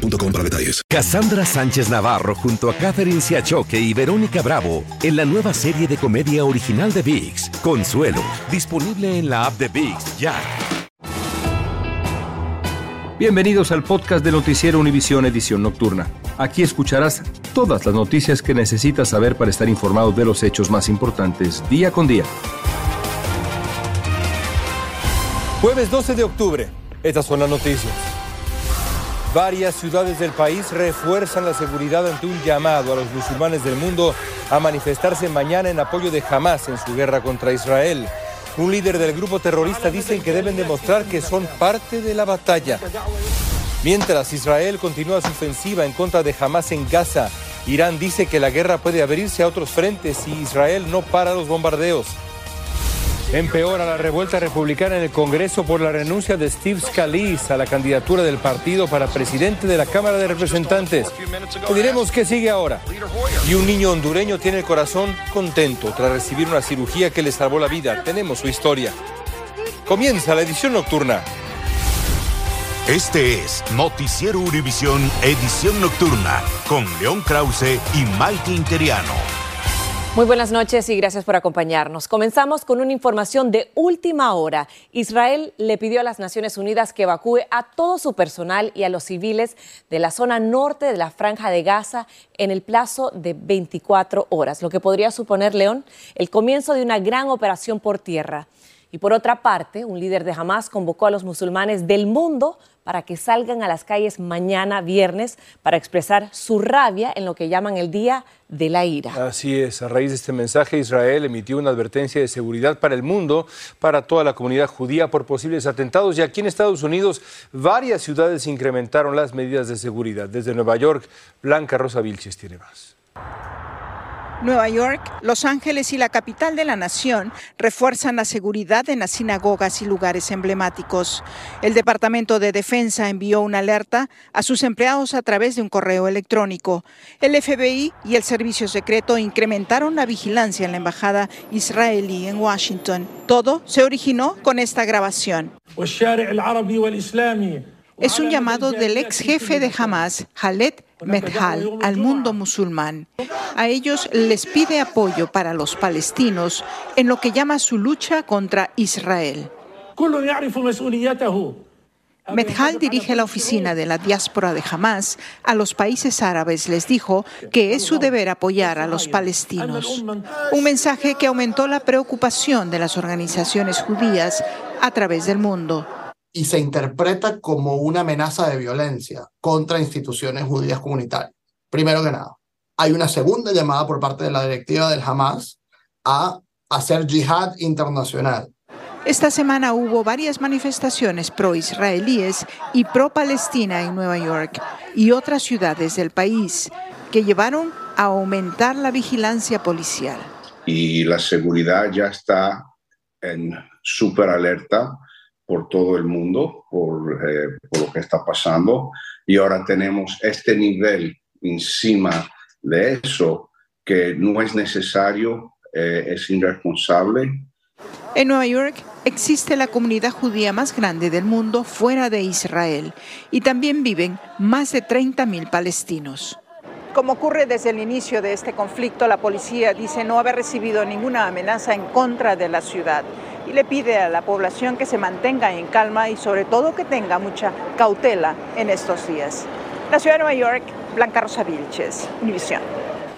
boostmobile para detalles. Cassandra Sánchez Navarro junto a Catherine Siachoque y Verónica Bravo en la nueva serie de comedia original de VIX, Consuelo, disponible en la app de VIX ya. Bienvenidos al podcast de Noticiero Univisión Edición Nocturna. Aquí escucharás todas las noticias que necesitas saber para estar informado de los hechos más importantes día con día. Jueves 12 de octubre. Estas son las noticias. Varias ciudades del país refuerzan la seguridad ante un llamado a los musulmanes del mundo a manifestarse mañana en apoyo de Hamas en su guerra contra Israel. Un líder del grupo terrorista dice que deben demostrar que son parte de la batalla. Mientras Israel continúa su ofensiva en contra de Hamas en Gaza, Irán dice que la guerra puede abrirse a otros frentes si Israel no para los bombardeos. Empeora la revuelta republicana en el Congreso por la renuncia de Steve Scalise a la candidatura del partido para presidente de la Cámara de Representantes. Te diremos qué sigue ahora. Y un niño hondureño tiene el corazón contento tras recibir una cirugía que le salvó la vida. Tenemos su historia. Comienza la edición nocturna. Este es Noticiero Univisión Edición Nocturna con León Krause y Mike Interiano. Muy buenas noches y gracias por acompañarnos. Comenzamos con una información de última hora. Israel le pidió a las Naciones Unidas que evacúe a todo su personal y a los civiles de la zona norte de la franja de Gaza en el plazo de 24 horas, lo que podría suponer, León, el comienzo de una gran operación por tierra. Y por otra parte, un líder de Hamas convocó a los musulmanes del mundo para que salgan a las calles mañana viernes para expresar su rabia en lo que llaman el Día de la Ira. Así es, a raíz de este mensaje Israel emitió una advertencia de seguridad para el mundo, para toda la comunidad judía por posibles atentados y aquí en Estados Unidos varias ciudades incrementaron las medidas de seguridad. Desde Nueva York, Blanca Rosa Vilches tiene más. Nueva York, Los Ángeles y la capital de la nación refuerzan la seguridad en las sinagogas y lugares emblemáticos. El Departamento de Defensa envió una alerta a sus empleados a través de un correo electrónico. El FBI y el Servicio Secreto incrementaron la vigilancia en la embajada israelí en Washington. Todo se originó con esta grabación. Es un llamado del ex jefe de Hamas, Khaled Medhal, al mundo musulmán. A ellos les pide apoyo para los palestinos en lo que llama su lucha contra Israel. Medhal dirige la oficina de la diáspora de Hamas a los países árabes. Les dijo que es su deber apoyar a los palestinos. Un mensaje que aumentó la preocupación de las organizaciones judías a través del mundo y se interpreta como una amenaza de violencia contra instituciones judías comunitarias. Primero que nada, hay una segunda llamada por parte de la directiva del Hamas a hacer yihad internacional. Esta semana hubo varias manifestaciones pro-israelíes y pro-Palestina en Nueva York y otras ciudades del país que llevaron a aumentar la vigilancia policial. Y la seguridad ya está en súper alerta por todo el mundo, por, eh, por, lo que está pasando. Y ahora tenemos este nivel encima de eso que no es necesario, eh, es irresponsable. En Nueva York existe la comunidad judía más grande del mundo fuera de Israel y también viven más de 30.000 palestinos. Como ocurre desde el inicio de este conflicto, la policía dice no haber recibido ninguna amenaza en contra de la ciudad y le pide a la población que se mantenga en calma y sobre todo que tenga mucha cautela en estos días. La ciudad de Nueva York, Blanca Rosa Vilches, Univisión.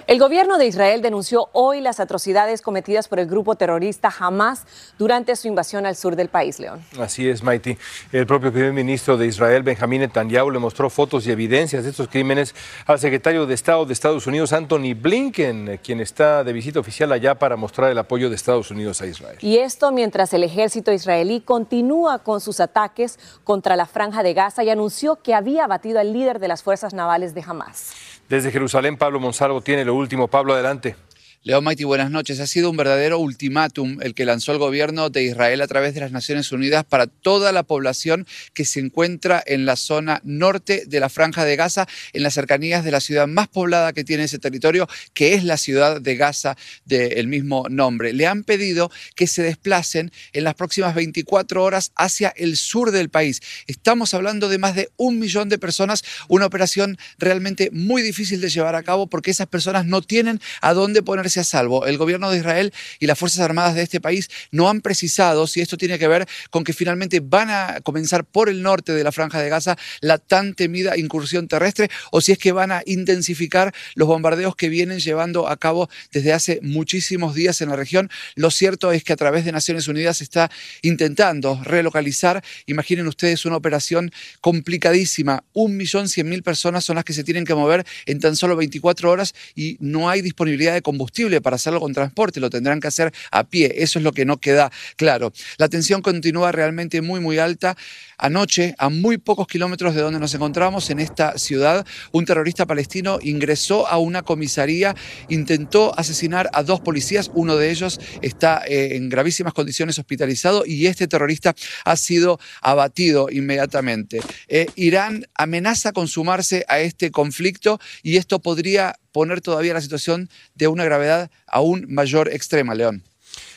El gobierno de Israel denunció hoy las atrocidades cometidas por el grupo terrorista Hamas durante su invasión al sur del país, León. Así es, Maiti. El propio primer ministro de Israel, Benjamín Netanyahu, le mostró fotos y evidencias de estos crímenes al secretario de Estado de Estados Unidos, Anthony Blinken, quien está de visita oficial allá para mostrar el apoyo de Estados Unidos a Israel. Y esto mientras el ejército israelí continúa con sus ataques contra la franja de Gaza y anunció que había abatido al líder de las fuerzas navales de Hamas. Desde Jerusalén, Pablo Monsalvo tiene lo último. Pablo, adelante. Leo Maiti, buenas noches. Ha sido un verdadero ultimátum el que lanzó el gobierno de Israel a través de las Naciones Unidas para toda la población que se encuentra en la zona norte de la Franja de Gaza, en las cercanías de la ciudad más poblada que tiene ese territorio, que es la ciudad de Gaza del mismo nombre. Le han pedido que se desplacen en las próximas 24 horas hacia el sur del país. Estamos hablando de más de un millón de personas, una operación realmente muy difícil de llevar a cabo porque esas personas no tienen a dónde ponerse a salvo. El gobierno de Israel y las Fuerzas Armadas de este país no han precisado si esto tiene que ver con que finalmente van a comenzar por el norte de la franja de Gaza la tan temida incursión terrestre o si es que van a intensificar los bombardeos que vienen llevando a cabo desde hace muchísimos días en la región. Lo cierto es que a través de Naciones Unidas se está intentando relocalizar. Imaginen ustedes una operación complicadísima. Un millón cien mil personas son las que se tienen que mover en tan solo 24 horas y no hay disponibilidad de combustible para hacerlo con transporte, lo tendrán que hacer a pie. Eso es lo que no queda claro. La tensión continúa realmente muy, muy alta. Anoche, a muy pocos kilómetros de donde nos encontramos, en esta ciudad, un terrorista palestino ingresó a una comisaría, intentó asesinar a dos policías, uno de ellos está eh, en gravísimas condiciones hospitalizado y este terrorista ha sido abatido inmediatamente. Eh, Irán amenaza con sumarse a este conflicto y esto podría poner todavía la situación de una gravedad aún mayor extrema, León.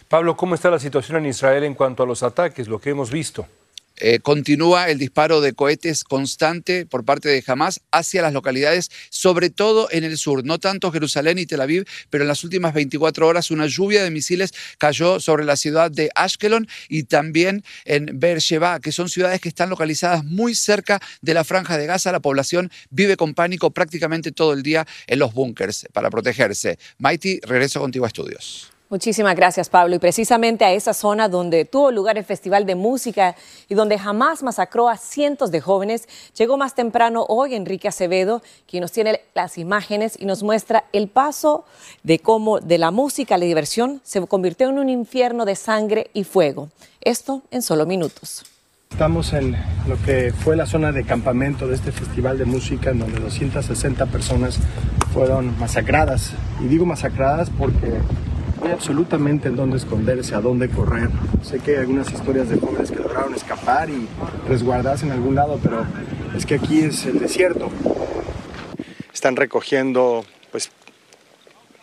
Pablo, ¿cómo está la situación en Israel en cuanto a los ataques, lo que hemos visto? Eh, continúa el disparo de cohetes constante por parte de Hamas hacia las localidades, sobre todo en el sur, no tanto Jerusalén y Tel Aviv, pero en las últimas 24 horas una lluvia de misiles cayó sobre la ciudad de Ashkelon y también en Beersheba, que son ciudades que están localizadas muy cerca de la franja de Gaza. La población vive con pánico prácticamente todo el día en los búnkers para protegerse. Mighty, regreso contigo a estudios. Muchísimas gracias, Pablo. Y precisamente a esa zona donde tuvo lugar el Festival de Música y donde jamás masacró a cientos de jóvenes, llegó más temprano hoy Enrique Acevedo, quien nos tiene las imágenes y nos muestra el paso de cómo de la música a la diversión se convirtió en un infierno de sangre y fuego. Esto en solo minutos. Estamos en lo que fue la zona de campamento de este festival de música en donde 260 personas fueron masacradas. Y digo masacradas porque absolutamente en dónde esconderse, a dónde correr. Sé que hay algunas historias de jóvenes que lograron escapar y resguardarse en algún lado, pero es que aquí es el desierto. Están recogiendo pues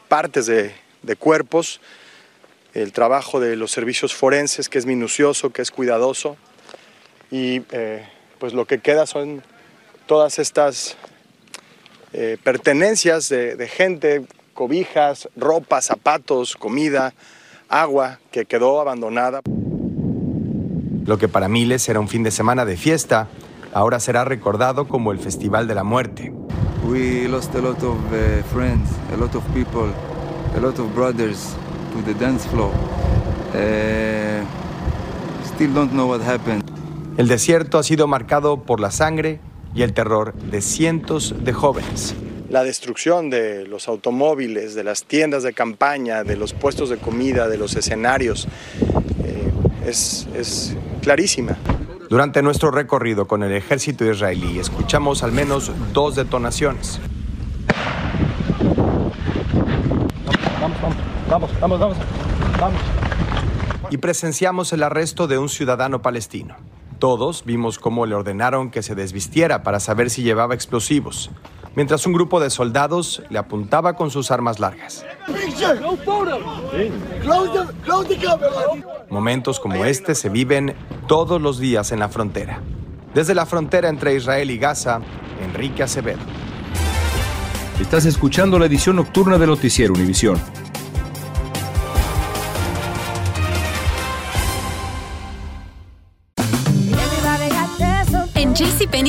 partes de, de cuerpos, el trabajo de los servicios forenses que es minucioso, que es cuidadoso y eh, pues lo que queda son todas estas eh, pertenencias de, de gente cobijas, ropa, zapatos, comida, agua que quedó abandonada. Lo que para miles era un fin de semana de fiesta, ahora será recordado como el Festival de la Muerte. We lost a lot of uh, friends, a lot of people, a lot of brothers to the dance floor. Uh, still don't know what happened. El desierto ha sido marcado por la sangre y el terror de cientos de jóvenes la destrucción de los automóviles, de las tiendas de campaña, de los puestos de comida, de los escenarios, eh, es, es clarísima. Durante nuestro recorrido con el ejército israelí escuchamos al menos dos detonaciones. Vamos, vamos, vamos, vamos, vamos, vamos. Y presenciamos el arresto de un ciudadano palestino. Todos vimos cómo le ordenaron que se desvistiera para saber si llevaba explosivos mientras un grupo de soldados le apuntaba con sus armas largas. Momentos como este se viven todos los días en la frontera. Desde la frontera entre Israel y Gaza, Enrique Acevedo. Estás escuchando la edición nocturna de Noticiero Univisión.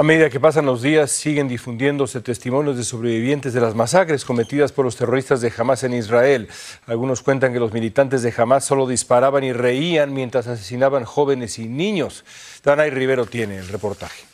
A medida que pasan los días, siguen difundiéndose testimonios de sobrevivientes de las masacres cometidas por los terroristas de Hamas en Israel. Algunos cuentan que los militantes de Hamas solo disparaban y reían mientras asesinaban jóvenes y niños. Danay Rivero tiene el reportaje.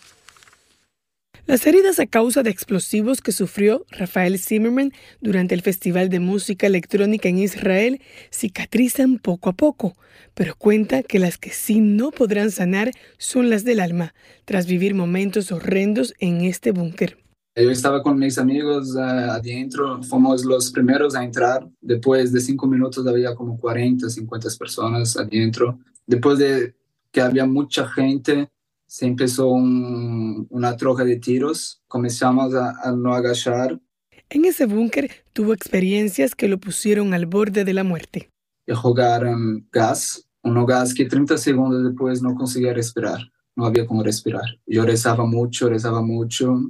Las heridas a causa de explosivos que sufrió Rafael Zimmerman durante el Festival de Música Electrónica en Israel cicatrizan poco a poco, pero cuenta que las que sí no podrán sanar son las del alma, tras vivir momentos horrendos en este búnker. Yo estaba con mis amigos uh, adentro, fuimos los primeros a entrar. Después de cinco minutos había como 40, 50 personas adentro. Después de que había mucha gente, se empezó un, una troja de tiros, comenzamos a, a no agachar. En ese búnker tuvo experiencias que lo pusieron al borde de la muerte. Y jugaron gas, un gas que 30 segundos después no conseguía respirar, no había cómo respirar. Yo rezaba mucho, rezaba mucho,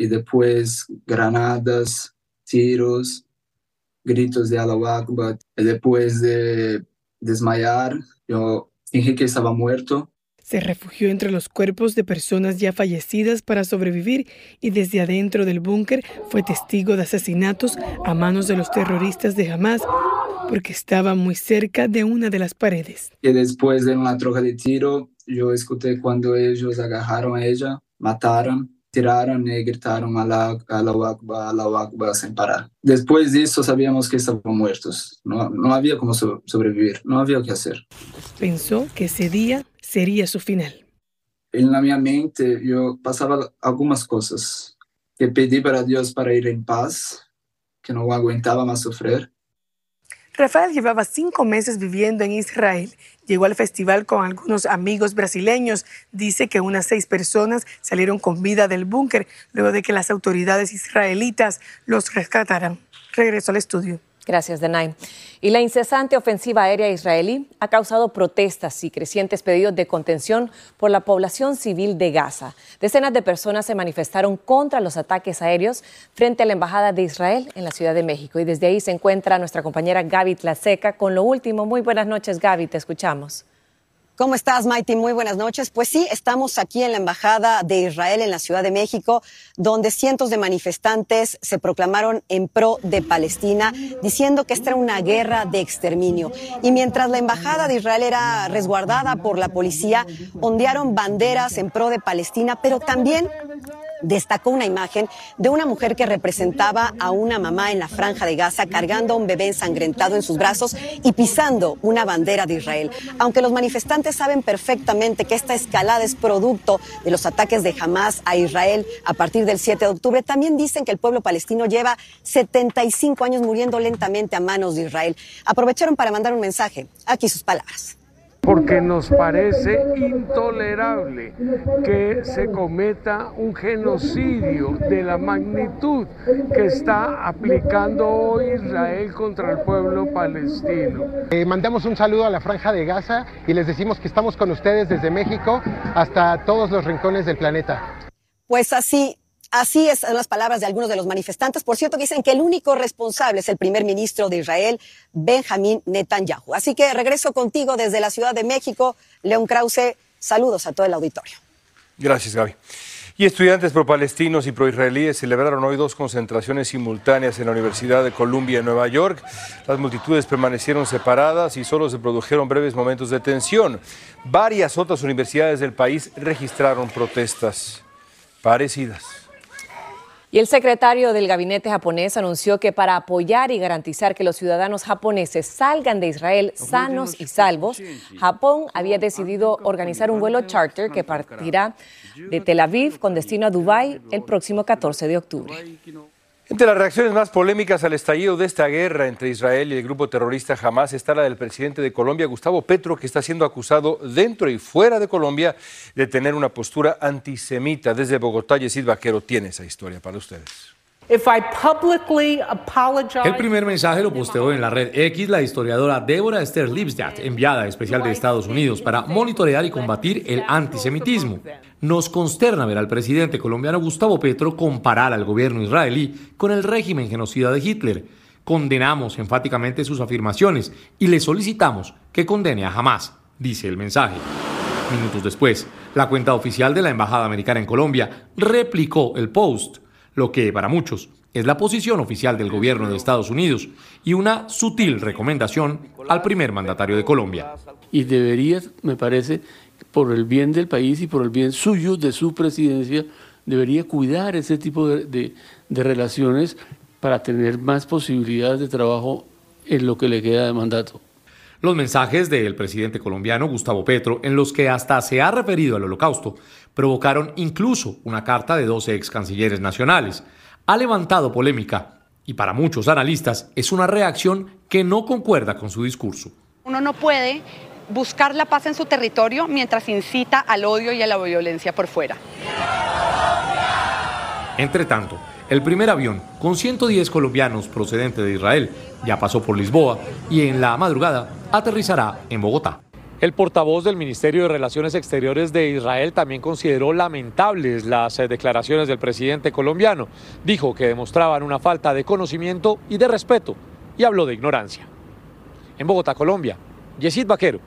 y después granadas, tiros, gritos de Allahu. Y después de desmayar, yo dije que estaba muerto, se refugió entre los cuerpos de personas ya fallecidas para sobrevivir y desde adentro del búnker fue testigo de asesinatos a manos de los terroristas de Hamas porque estaba muy cerca de una de las paredes. Y después de una troja de tiro, yo escuché cuando ellos agarraron a ella, mataron, tiraron y gritaron a la Akbar, Allahu Akbar sin parar. Después de eso sabíamos que estaban muertos. No, no había cómo sobrevivir, no había qué hacer. Pensó que ese día sería su final. En la mi mente yo pasaba algunas cosas que pedí para Dios para ir en paz, que no aguantaba más sufrir. Rafael llevaba cinco meses viviendo en Israel. Llegó al festival con algunos amigos brasileños. Dice que unas seis personas salieron con vida del búnker luego de que las autoridades israelitas los rescataran. Regreso al estudio. Gracias, Denay. Y la incesante ofensiva aérea israelí ha causado protestas y crecientes pedidos de contención por la población civil de Gaza. Decenas de personas se manifestaron contra los ataques aéreos frente a la Embajada de Israel en la Ciudad de México. Y desde ahí se encuentra nuestra compañera Gaby Tlaseca con lo último. Muy buenas noches, Gaby, te escuchamos. ¿Cómo estás, Maiti? Muy buenas noches. Pues sí, estamos aquí en la Embajada de Israel en la Ciudad de México, donde cientos de manifestantes se proclamaron en pro de Palestina, diciendo que esta era una guerra de exterminio. Y mientras la Embajada de Israel era resguardada por la policía, ondearon banderas en pro de Palestina, pero también destacó una imagen de una mujer que representaba a una mamá en la franja de Gaza cargando a un bebé ensangrentado en sus brazos y pisando una bandera de Israel. Aunque los manifestantes saben perfectamente que esta escalada es producto de los ataques de Hamas a Israel a partir del 7 de octubre, también dicen que el pueblo palestino lleva 75 años muriendo lentamente a manos de Israel. Aprovecharon para mandar un mensaje. Aquí sus palabras porque nos parece intolerable que se cometa un genocidio de la magnitud que está aplicando hoy Israel contra el pueblo palestino. Eh, mandamos un saludo a la franja de Gaza y les decimos que estamos con ustedes desde México hasta todos los rincones del planeta. Pues así Así es, son las palabras de algunos de los manifestantes. Por cierto, dicen que el único responsable es el primer ministro de Israel, Benjamín Netanyahu. Así que regreso contigo desde la Ciudad de México. León Krause, saludos a todo el auditorio. Gracias, Gaby. Y estudiantes pro-palestinos y pro-israelíes celebraron hoy dos concentraciones simultáneas en la Universidad de Columbia en Nueva York. Las multitudes permanecieron separadas y solo se produjeron breves momentos de tensión. Varias otras universidades del país registraron protestas parecidas. Y el secretario del gabinete japonés anunció que para apoyar y garantizar que los ciudadanos japoneses salgan de Israel sanos y salvos, Japón había decidido organizar un vuelo charter que partirá de Tel Aviv con destino a Dubái el próximo 14 de octubre. Entre las reacciones más polémicas al estallido de esta guerra entre Israel y el grupo terrorista Hamas está la del presidente de Colombia, Gustavo Petro, que está siendo acusado dentro y fuera de Colombia de tener una postura antisemita. Desde Bogotá, Yesid Vaquero tiene esa historia para ustedes. El primer mensaje lo posteó en la red X la historiadora Débora Esther Lipstadt, enviada especial de Estados Unidos para monitorear y combatir el antisemitismo. Nos consterna ver al presidente colombiano Gustavo Petro comparar al gobierno israelí con el régimen genocida de Hitler. Condenamos enfáticamente sus afirmaciones y le solicitamos que condene a Hamas, dice el mensaje. Minutos después, la cuenta oficial de la Embajada Americana en Colombia replicó el post lo que para muchos es la posición oficial del gobierno de Estados Unidos y una sutil recomendación al primer mandatario de Colombia. Y debería, me parece, por el bien del país y por el bien suyo, de su presidencia, debería cuidar ese tipo de, de relaciones para tener más posibilidades de trabajo en lo que le queda de mandato. Los mensajes del presidente colombiano Gustavo Petro, en los que hasta se ha referido al holocausto, provocaron incluso una carta de 12 ex cancilleres nacionales. Ha levantado polémica y para muchos analistas es una reacción que no concuerda con su discurso. Uno no puede buscar la paz en su territorio mientras incita al odio y a la violencia por fuera. Entre tanto, el primer avión con 110 colombianos procedente de Israel ya pasó por Lisboa y en la madrugada aterrizará en Bogotá. El portavoz del Ministerio de Relaciones Exteriores de Israel también consideró lamentables las eh, declaraciones del presidente colombiano. Dijo que demostraban una falta de conocimiento y de respeto y habló de ignorancia. En Bogotá, Colombia, Yesid Vaquero,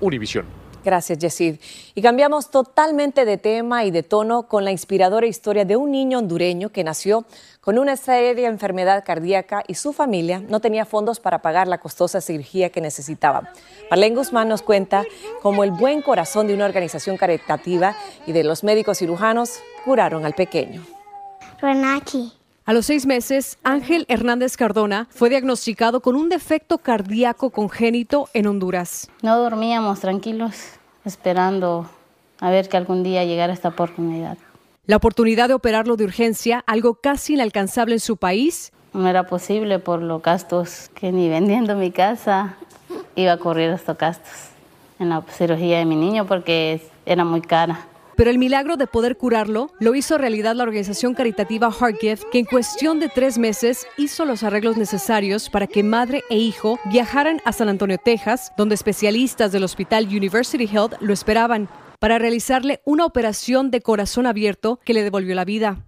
Univisión. Gracias, Yesid. Y cambiamos totalmente de tema y de tono con la inspiradora historia de un niño hondureño que nació con una seria enfermedad cardíaca y su familia no tenía fondos para pagar la costosa cirugía que necesitaba. Marlene Guzmán nos cuenta cómo el buen corazón de una organización caritativa y de los médicos cirujanos curaron al pequeño. Renachi. A los seis meses, Ángel Hernández Cardona fue diagnosticado con un defecto cardíaco congénito en Honduras. No dormíamos tranquilos, esperando a ver que algún día llegara esta oportunidad. La oportunidad de operarlo de urgencia, algo casi inalcanzable en su país. No era posible por los gastos que ni vendiendo mi casa iba a correr estos gastos en la cirugía de mi niño porque era muy cara. Pero el milagro de poder curarlo lo hizo realidad la organización caritativa Heartgift, que en cuestión de tres meses hizo los arreglos necesarios para que madre e hijo viajaran a San Antonio, Texas, donde especialistas del Hospital University Health lo esperaban para realizarle una operación de corazón abierto que le devolvió la vida.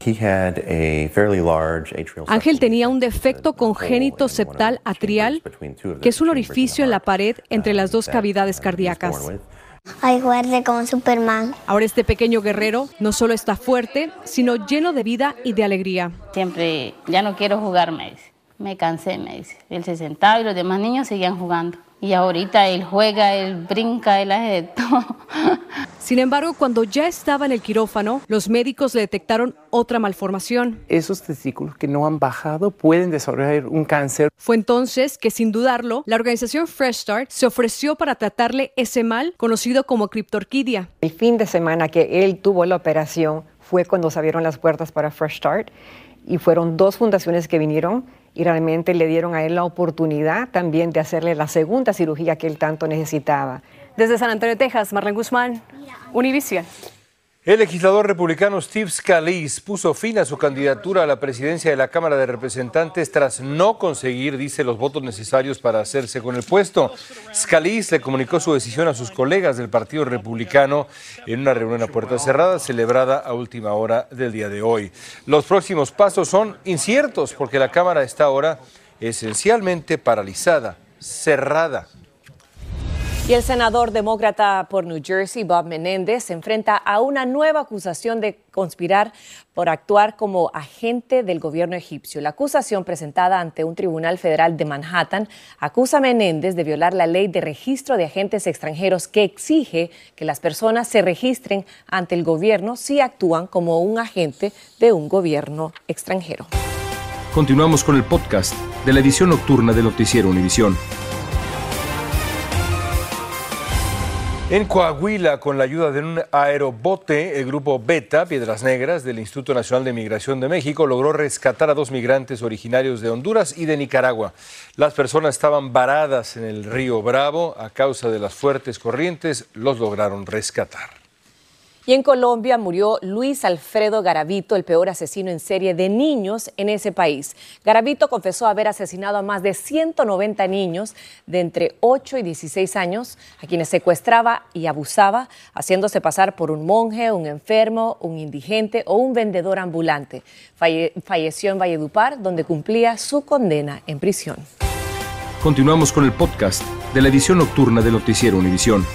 Ángel tenía un defecto congénito septal atrial, que es un orificio en la pared entre las dos cavidades cardíacas. Ay, guarde como Superman. Ahora este pequeño guerrero no solo está fuerte, sino lleno de vida y de alegría. Siempre, ya no quiero jugar, me dice. Me cansé, me dice. Él se sentaba y los demás niños seguían jugando. Y ahorita él juega, él brinca, él hace de todo. Sin embargo, cuando ya estaba en el quirófano, los médicos le detectaron otra malformación. Esos testículos que no han bajado pueden desarrollar un cáncer. Fue entonces que, sin dudarlo, la organización Fresh Start se ofreció para tratarle ese mal conocido como criptorquidia. El fin de semana que él tuvo la operación fue cuando se abrieron las puertas para Fresh Start y fueron dos fundaciones que vinieron y realmente le dieron a él la oportunidad también de hacerle la segunda cirugía que él tanto necesitaba. Desde San Antonio, Texas, Marlene Guzmán, Univision. El legislador republicano Steve Scalise puso fin a su candidatura a la presidencia de la Cámara de Representantes tras no conseguir, dice, los votos necesarios para hacerse con el puesto. Scalise le comunicó su decisión a sus colegas del Partido Republicano en una reunión a puerta cerrada celebrada a última hora del día de hoy. Los próximos pasos son inciertos porque la Cámara está ahora esencialmente paralizada, cerrada Y el senador demócrata por New Jersey, Bob Menéndez, se enfrenta a una nueva acusación de conspirar por actuar como agente del gobierno egipcio. La acusación presentada ante un tribunal federal de Manhattan acusa a Menéndez de violar la ley de registro de agentes extranjeros que exige que las personas se registren ante el gobierno si actúan como un agente de un gobierno extranjero. Continuamos con el podcast de la edición nocturna de Noticiero Univisión. En Coahuila, con la ayuda de un aerobote, el grupo Beta, Piedras Negras, del Instituto Nacional de Migración de México, logró rescatar a dos migrantes originarios de Honduras y de Nicaragua. Las personas estaban varadas en el río Bravo a causa de las fuertes corrientes, los lograron rescatar. Y en Colombia murió Luis Alfredo Garavito, el peor asesino en serie de niños en ese país. Garavito confesó haber asesinado a más de 190 niños de entre 8 y 16 años, a quienes secuestraba y abusaba, haciéndose pasar por un monje, un enfermo, un indigente o un vendedor ambulante. falleció en Valledupar, donde cumplía su condena en prisión. Continuamos con el podcast de la edición nocturna de Noticiero Univisión.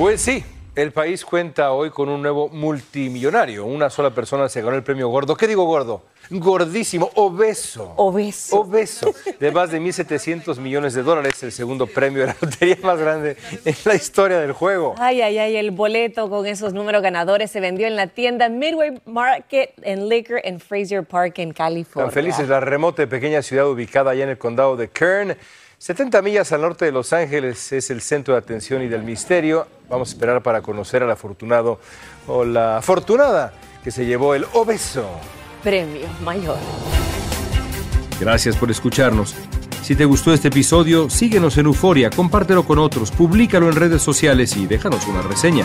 Pues sí, el país cuenta hoy con un nuevo multimillonario. Una sola persona se ganó el premio gordo. ¿Qué digo gordo? Gordísimo, obeso. Obeso. Obeso. De más de 1.700 millones de dólares, el segundo premio de la lotería más grande en la historia del juego. Ay, ay, ay, el boleto con esos números ganadores se vendió en la tienda Midway Market and Liquor en Fraser Park, en California. Tan felices la remota y pequeña ciudad ubicada allá en el condado de Kern 70 millas al norte de Los Ángeles es el centro de atención y del misterio. Vamos a esperar para conocer al afortunado o la afortunada que se llevó el obeso premio mayor. Gracias por escucharnos. Si te gustó este episodio, síguenos en Euforia, compártelo con otros, públicalo en redes sociales y déjanos una reseña.